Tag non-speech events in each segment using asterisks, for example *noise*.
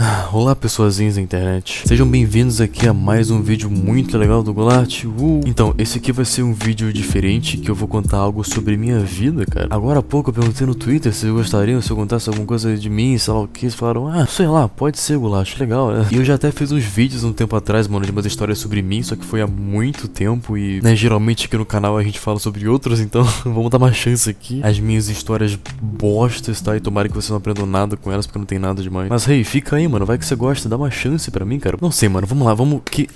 Ah, olá pessoazinhas da internet, sejam bem-vindos aqui a mais um vídeo muito legal do Golart uh. Então, esse aqui vai ser um vídeo diferente que eu vou contar algo sobre minha vida, cara Agora há pouco eu perguntei no Twitter se gostariam se eu contasse alguma coisa de mim, sei lá o que Eles falaram, ah, sei lá, pode ser Golart, legal né? E eu já até fiz uns vídeos um tempo atrás, mano, de umas histórias sobre mim Só que foi há muito tempo e, né, geralmente aqui no canal a gente fala sobre outros Então *laughs* vamos dar uma chance aqui As minhas histórias bostas, tá? E tomara que vocês não aprendam nada com elas porque não tem nada demais Mas, hey, fica aí, mano, vai que você gosta, dá uma chance pra mim, cara. Não sei, mano, vamos lá, vamos que...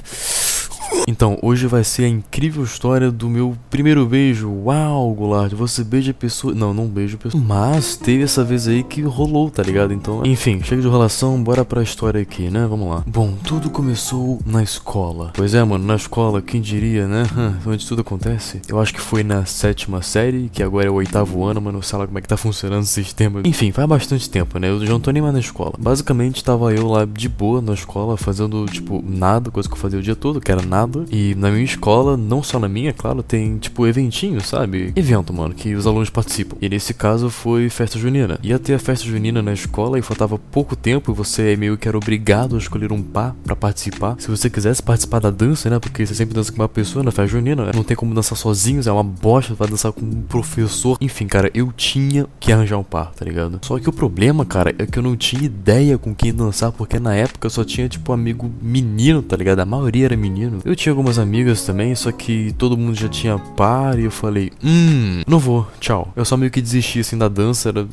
Então, hoje vai ser a incrível história do meu primeiro beijo. Uau, Goulart, você beija pessoa. Não, não beijo pessoa. Mas teve essa vez aí que rolou, tá ligado? Então, enfim, chega de relação, bora pra história aqui, né? Vamos lá. Bom, tudo começou na escola. Pois é, mano, na escola, quem diria, né? Onde tudo acontece. Eu acho que foi na sétima série, que agora é o oitavo ano, mano. Sei lá como é que tá funcionando o sistema. Enfim, faz bastante tempo, né? Eu já não tô nem mais na escola. Basicamente, tava eu lá de boa na escola, fazendo, tipo, nada, coisa que eu fazia o dia todo, que era nada nada. E na minha escola, não só na minha, é claro, tem tipo eventinho, sabe? Evento, mano, que os alunos participam. E nesse caso foi festa junina. Ia ter a festa junina na escola e faltava pouco tempo e você meio que era obrigado a escolher um par para participar. Se você quisesse participar da dança, né? Porque você sempre dança com uma pessoa na festa junina, não tem como dançar sozinhos, é uma bosta, vai dançar com um professor. Enfim, cara, eu tinha que arranjar um par, tá ligado? Só que o problema, cara, é que eu não tinha ideia com quem dançar, porque na época eu só tinha, tipo, amigo menino, tá ligado? A maioria era menino. Eu tinha algumas amigas também, só que todo mundo já tinha par e eu falei, hum, não vou, tchau. Eu só meio que desisti assim da dança, era,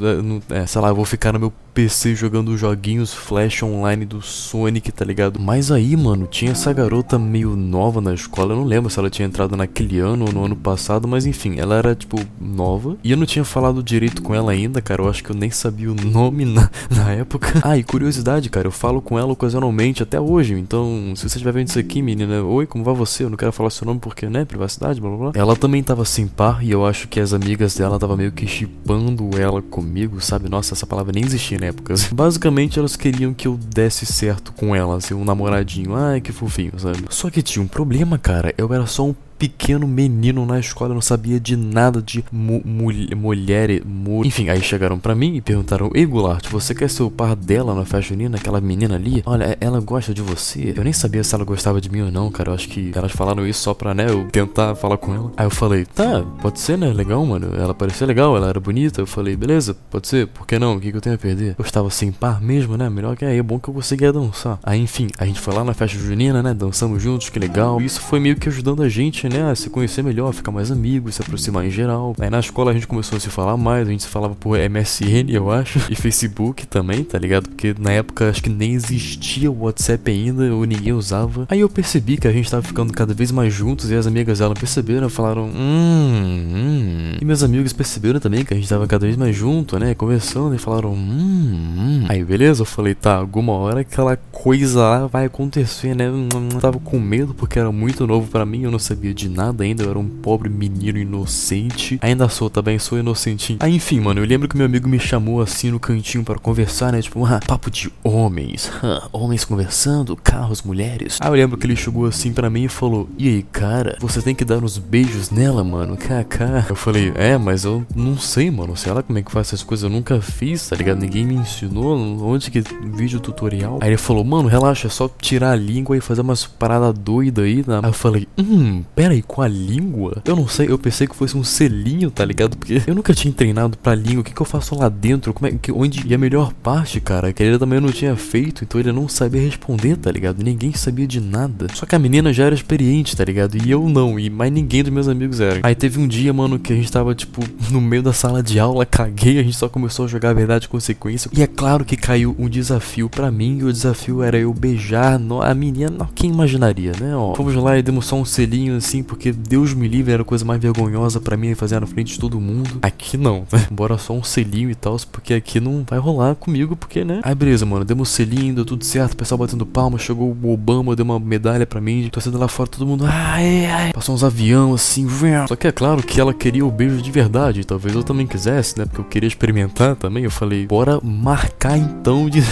é, sei lá, eu vou ficar no meu PC jogando joguinhos flash online do Sonic, tá ligado? Mas aí, mano, tinha essa garota meio nova na escola, eu não lembro se ela tinha entrado naquele ano ou no ano passado, mas enfim, ela era tipo nova e eu não tinha falado direito com ela ainda, cara, eu acho que eu nem sabia o nome na, *laughs* na época. Ah, e curiosidade, cara, eu falo com ela ocasionalmente até hoje, então se você estiver vendo isso aqui, menina, oi, como vai você? Eu não quero falar seu nome porque, né, privacidade, blá blá blá. Ela também tava sem par e eu acho que as amigas dela tava meio que chipando ela comigo, sabe? Nossa, essa palavra nem existia na época. Basicamente, elas queriam que eu desse certo com elas, assim, um namoradinho. Ai, que fofinho, sabe? Só que tinha um problema, cara. Eu era só um pequeno menino na escola, não sabia de nada de mu mulher, mu enfim, aí chegaram para mim e perguntaram: Ei, Goulart, você quer ser o par dela na festa junina, aquela menina ali? Olha, ela gosta de você. Eu nem sabia se ela gostava de mim ou não, cara. Eu acho que elas falaram isso só pra, né, eu tentar falar com ela. Aí eu falei: Tá, pode ser, né? Legal, mano. Ela parecia legal, ela era bonita. Eu falei: Beleza, pode ser, por que não? O que, que eu tenho a perder? Eu estava sem par mesmo, né? Melhor que aí, é bom que eu conseguia dançar. Aí, enfim, a gente foi lá na festa junina, né? Dançamos juntos, que legal. Isso foi meio que ajudando a gente, né, se conhecer melhor, ficar mais amigos, se aproximar em geral. Aí na escola a gente começou a se falar mais, a gente se falava por MSN, eu acho, *laughs* e Facebook também, tá ligado? Porque na época acho que nem existia o WhatsApp ainda, ou ninguém usava. Aí eu percebi que a gente tava ficando cada vez mais juntos e as amigas dela perceberam, falaram, hum, hum. E meus amigos perceberam também que a gente tava cada vez mais junto, né? Conversando e falaram, hum, hum. Aí beleza, eu falei, tá, alguma hora aquela coisa lá vai acontecer, né? Eu tava com medo porque era muito novo para mim, eu não sabia de nada ainda, eu era um pobre menino inocente. Ainda sou, também tá sou inocentinho. Aí, enfim, mano, eu lembro que meu amigo me chamou assim no cantinho para conversar, né? Tipo, ah, papo de homens. *laughs* Ah, homens conversando, carros, mulheres. Aí eu lembro que ele chegou assim para mim e falou: E aí, cara, você tem que dar uns beijos nela, mano. KK. Eu falei: É, mas eu não sei, mano. Sei lá como é que faz essas coisas. Eu nunca fiz, tá ligado? Ninguém me ensinou. Onde que vídeo tutorial? Aí ele falou: Mano, relaxa, é só tirar a língua e fazer umas paradas doidas aí. Né? Aí eu falei: Hum, pera aí, com a língua? Eu não sei, eu pensei que fosse um selinho, tá ligado? Porque eu nunca tinha treinado pra língua. O que, que eu faço lá dentro? Como é que. Onde. E a melhor parte, cara, que ele também não tinha feito, então ele não sabia responder, tá ligado? Ninguém sabia de nada. Só que a menina já era experiente, tá ligado? E eu não, e mais ninguém dos meus amigos era. Aí teve um dia, mano, que a gente tava, tipo, *laughs* no meio da sala de aula, caguei, a gente só começou a jogar a verdade e consequência. E é claro que caiu um desafio para mim, e o desafio era eu beijar a menina. Quem imaginaria, né? Ó, fomos lá e demos só um selinho assim, porque Deus me livre, era a coisa mais vergonhosa para mim fazer na frente de todo mundo. Aqui não, né? *laughs* Bora só um selinho e tal, porque aqui não vai rolar comigo, porque, né? Aí beleza, mano, demos selinho, deu tudo certo, o pessoal batendo palma, chegou o Obama, deu uma medalha para mim, torcendo lá fora, todo mundo, ai, ai. Passou uns avião assim, só que é claro que ela queria o beijo de verdade, talvez eu também quisesse, né? Porque eu queria experimentar também. Eu falei, bora marcar então de.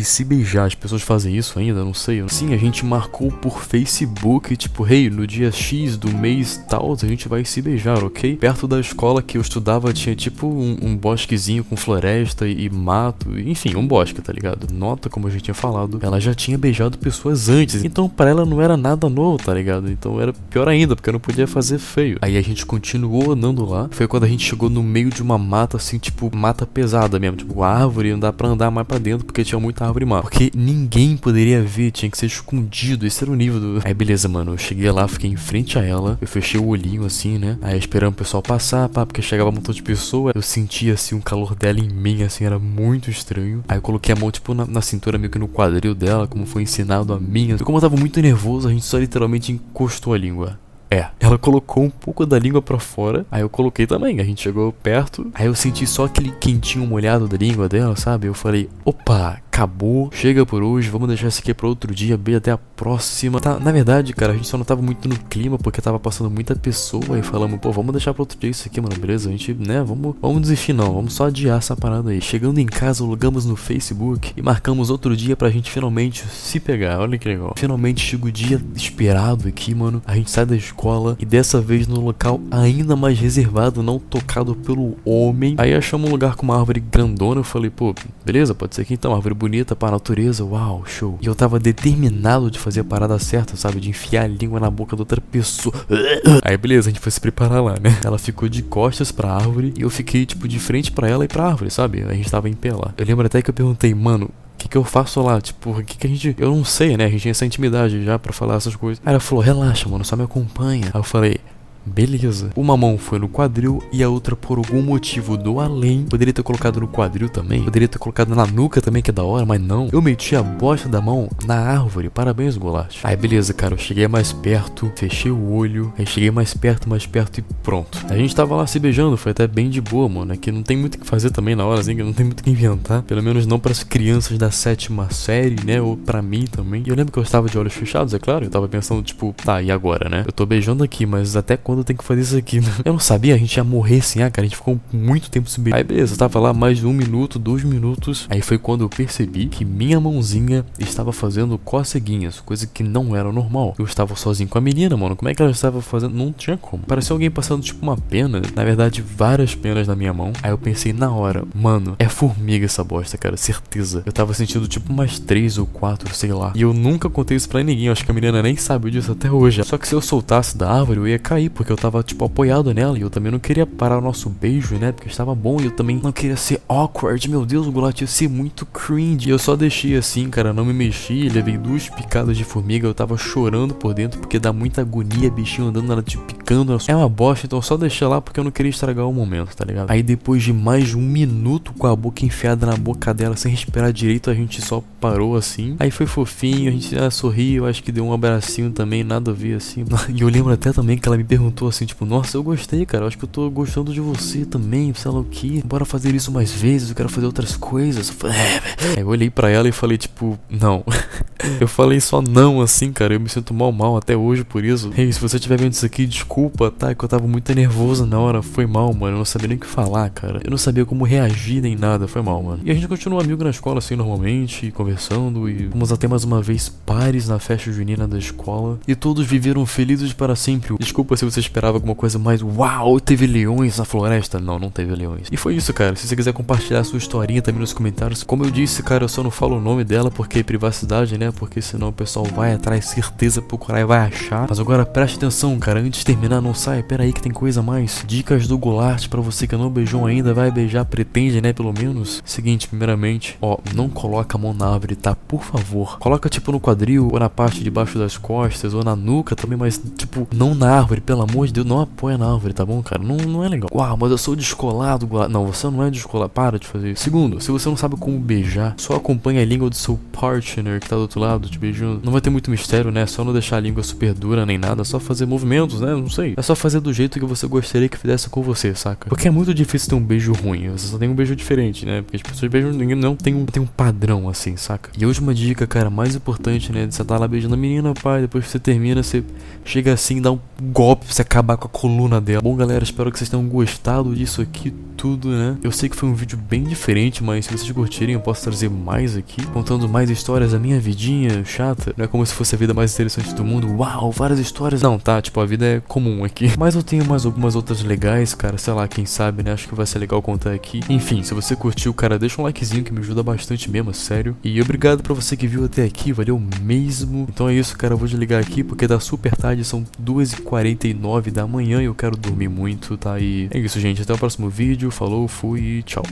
E se beijar, as pessoas fazem isso ainda? Não sei. Sim, a gente marcou por Facebook, tipo, hey, no dia X do mês tal, a gente vai se beijar, ok? Perto da escola que eu estudava tinha tipo um, um bosquezinho com floresta e, e mato, enfim, um bosque, tá ligado? Nota, como a gente tinha falado, ela já tinha beijado pessoas antes, então para ela não era nada novo, tá ligado? Então era pior ainda, porque eu não podia fazer feio. Aí a gente continuou andando lá, foi quando a gente chegou no meio de uma mata, assim, tipo, mata pesada mesmo, tipo, árvore, não dá pra andar mais pra dentro, porque tinha muita árvore má. Porque ninguém poderia ver, tinha que ser escondido, esse era o nível do... Aí beleza, mano, eu cheguei lá, fiquei em frente a ela, eu fechei o olhinho assim, né? Aí esperando o pessoal passar, pá, porque chegava um montão de pessoa, eu sentia assim um calor dela em mim, assim, era muito estranho. Aí eu coloquei a mão, tipo, na, na cintura, meio que no quadril dela, como foi ensinado a minha. E como eu tava muito nervoso, a gente só literalmente encostou a língua. É, ela colocou um pouco da língua para fora, aí eu coloquei também. A gente chegou perto, aí eu senti só aquele quentinho molhado da língua dela, sabe? Eu falei, opa, acabou, chega por hoje, vamos deixar isso aqui para outro dia, bem até a próxima. Tá, na verdade, cara, a gente só não tava muito no clima porque tava passando muita pessoa e falamos, pô, vamos deixar para outro dia isso aqui, mano, beleza? A gente, né, vamos, vamos desistir não, vamos só adiar essa parada aí. Chegando em casa, logamos no Facebook e marcamos outro dia pra gente finalmente se pegar. Olha que legal. Finalmente chega o dia esperado aqui, mano. A gente sai da escola e dessa vez no local ainda mais reservado, não tocado pelo homem. Aí achamos um lugar com uma árvore grandona. Eu falei, pô, beleza, pode ser aqui então, árvore bonita pra natureza, uau, show. E eu tava determinado de fazer a parada certa, sabe? De enfiar a língua na boca da outra pessoa. *laughs* Aí beleza, a gente foi se preparar lá, né? Ela ficou de costas pra árvore e eu fiquei, tipo, de frente pra ela e pra árvore, sabe? A gente tava em pé lá. Eu lembro até que eu perguntei, mano, o que, que eu faço lá? Tipo, o que, que a gente. Eu não sei, né? A gente tinha essa intimidade já pra falar essas coisas. Aí ela falou, relaxa, mano, só me acompanha. Aí eu falei, Beleza. Uma mão foi no quadril e a outra, por algum motivo do além, poderia ter colocado no quadril também. Poderia ter colocado na nuca também, que é da hora, mas não. Eu meti a bosta da mão na árvore. Parabéns, Goulash. Aí, beleza, cara. Eu cheguei mais perto, fechei o olho. Aí cheguei mais perto, mais perto e pronto. A gente tava lá se beijando, foi até bem de boa, mano. É que não tem muito o que fazer também na hora, assim, que não tem muito o que inventar. Pelo menos não para as crianças da sétima série, né? Ou para mim também. E eu lembro que eu estava de olhos fechados, é claro. Eu tava pensando, tipo, tá, e agora, né? Eu tô beijando aqui, mas até quando eu tenho que fazer isso aqui? Né? Eu não sabia, a gente ia morrer assim, ah, cara. A gente ficou muito tempo beijar. Aí beleza, eu tava lá mais de um minuto, dois minutos. Aí foi quando eu percebi que minha mãozinha estava fazendo coceguinhas, coisa que não era normal. Eu estava sozinho com a menina, mano. Como é que ela estava fazendo? Não tinha como. Parecia alguém passando tipo uma pena. Na verdade, várias penas na minha mão. Aí eu pensei na hora, mano, é formiga essa bosta, cara, certeza. Eu tava sentindo tipo umas três ou quatro, sei lá. E eu nunca contei isso pra ninguém. Eu acho que a menina nem sabe disso até hoje. Só que se eu soltasse da árvore, eu ia cair, porque eu tava tipo, apoiado nela. E eu também não queria parar o nosso beijo, né? Porque estava bom. E eu também não queria ser awkward. Meu Deus, o Gulat ia ser muito cringe. E eu só deixei assim, cara. Não me mexi. Levei duas picadas de formiga. Eu tava chorando por dentro porque dá muita agonia. Bichinho andando, ela te picando. É uma bosta. Então só deixei lá porque eu não queria estragar o momento, tá ligado? Aí depois de mais de um minuto com a boca enfiada na boca dela, sem respirar direito, a gente só parou assim. Aí foi fofinho. A gente ah, sorriu. Acho que deu um abracinho também. Nada a ver assim. *laughs* E eu lembro até também que ela me perguntou assim, tipo, nossa, eu gostei, cara. Acho que eu tô gostando de você também, sei lá o que. Bora fazer isso mais vezes, eu quero fazer outras coisas. Eu, falei, é, eu olhei para ela e falei, tipo, não. *laughs* eu falei só não, assim, cara. Eu me sinto mal, mal até hoje por isso. Ei, se você estiver vendo isso aqui, desculpa, tá? É que eu tava muito nervoso na hora. Foi mal, mano. Eu não sabia nem o que falar, cara. Eu não sabia como reagir nem nada. Foi mal, mano. E a gente continua amigo na escola, assim, normalmente, conversando. E fomos até mais uma vez pares na festa junina da escola. E todos viveram felizes para sempre. Desculpa se você esperava alguma coisa mais uau, teve leões na floresta. Não, não teve leões. E foi isso, cara. Se você quiser compartilhar a sua historinha também nos comentários. Como eu disse, cara, eu só não falo o nome dela porque é privacidade, né? Porque senão o pessoal vai atrás, certeza, procurar e vai achar. Mas agora preste atenção, cara. Antes de terminar, não sai. Pera aí que tem coisa mais. Dicas do Goulart para você que não beijou ainda, vai beijar, pretende, né? Pelo menos. Seguinte, primeiramente, ó, não coloca a mão na árvore, tá? Por favor. Coloca tipo no quadril, ou na parte de baixo das costas, ou na nuca também, mas tipo, não na árvore, pelo amor de Deus, não apoia na árvore, tá bom, cara? Não, não é legal. Uau, mas eu sou descolado, Guá. Não, você não é descolado. Para de fazer isso. Segundo, se você não sabe como beijar, só acompanha a língua do seu partner que tá do outro lado te beijando. Não vai ter muito mistério, né? Só não deixar a língua super dura nem nada, só fazer movimentos, né? Não sei. É só fazer do jeito que você gostaria que fizesse com você, saca? Porque é muito difícil ter um beijo ruim. Você só tem um beijo diferente, né? Porque as pessoas beijam, ninguém não tem um, tem um padrão assim, saca? E a última dica, cara, mais importante, né? De você tá lá beijando a menina, pai, depois que você termina, você chega assim, dá um golpe você acabar com a coluna dela. Bom, galera, espero que vocês tenham gostado disso aqui tudo, né? Eu sei que foi um vídeo bem diferente, mas se vocês curtirem, eu posso trazer mais aqui, contando mais histórias da minha vidinha chata. Não é como se fosse a vida mais interessante do mundo. Uau, várias histórias. Não, tá, tipo, a vida é comum aqui. *laughs* Mas eu tenho mais algumas outras legais, cara. Sei lá, quem sabe, né? Acho que vai ser legal contar aqui. Enfim, se você curtiu, cara, deixa um likezinho que me ajuda bastante mesmo, sério. E obrigado pra você que viu até aqui, valeu mesmo. Então é isso, cara. Eu vou desligar aqui porque tá super tarde, são 2h49 da manhã e eu quero dormir muito, tá? E é isso, gente. Até o próximo vídeo falou, fui e tchau.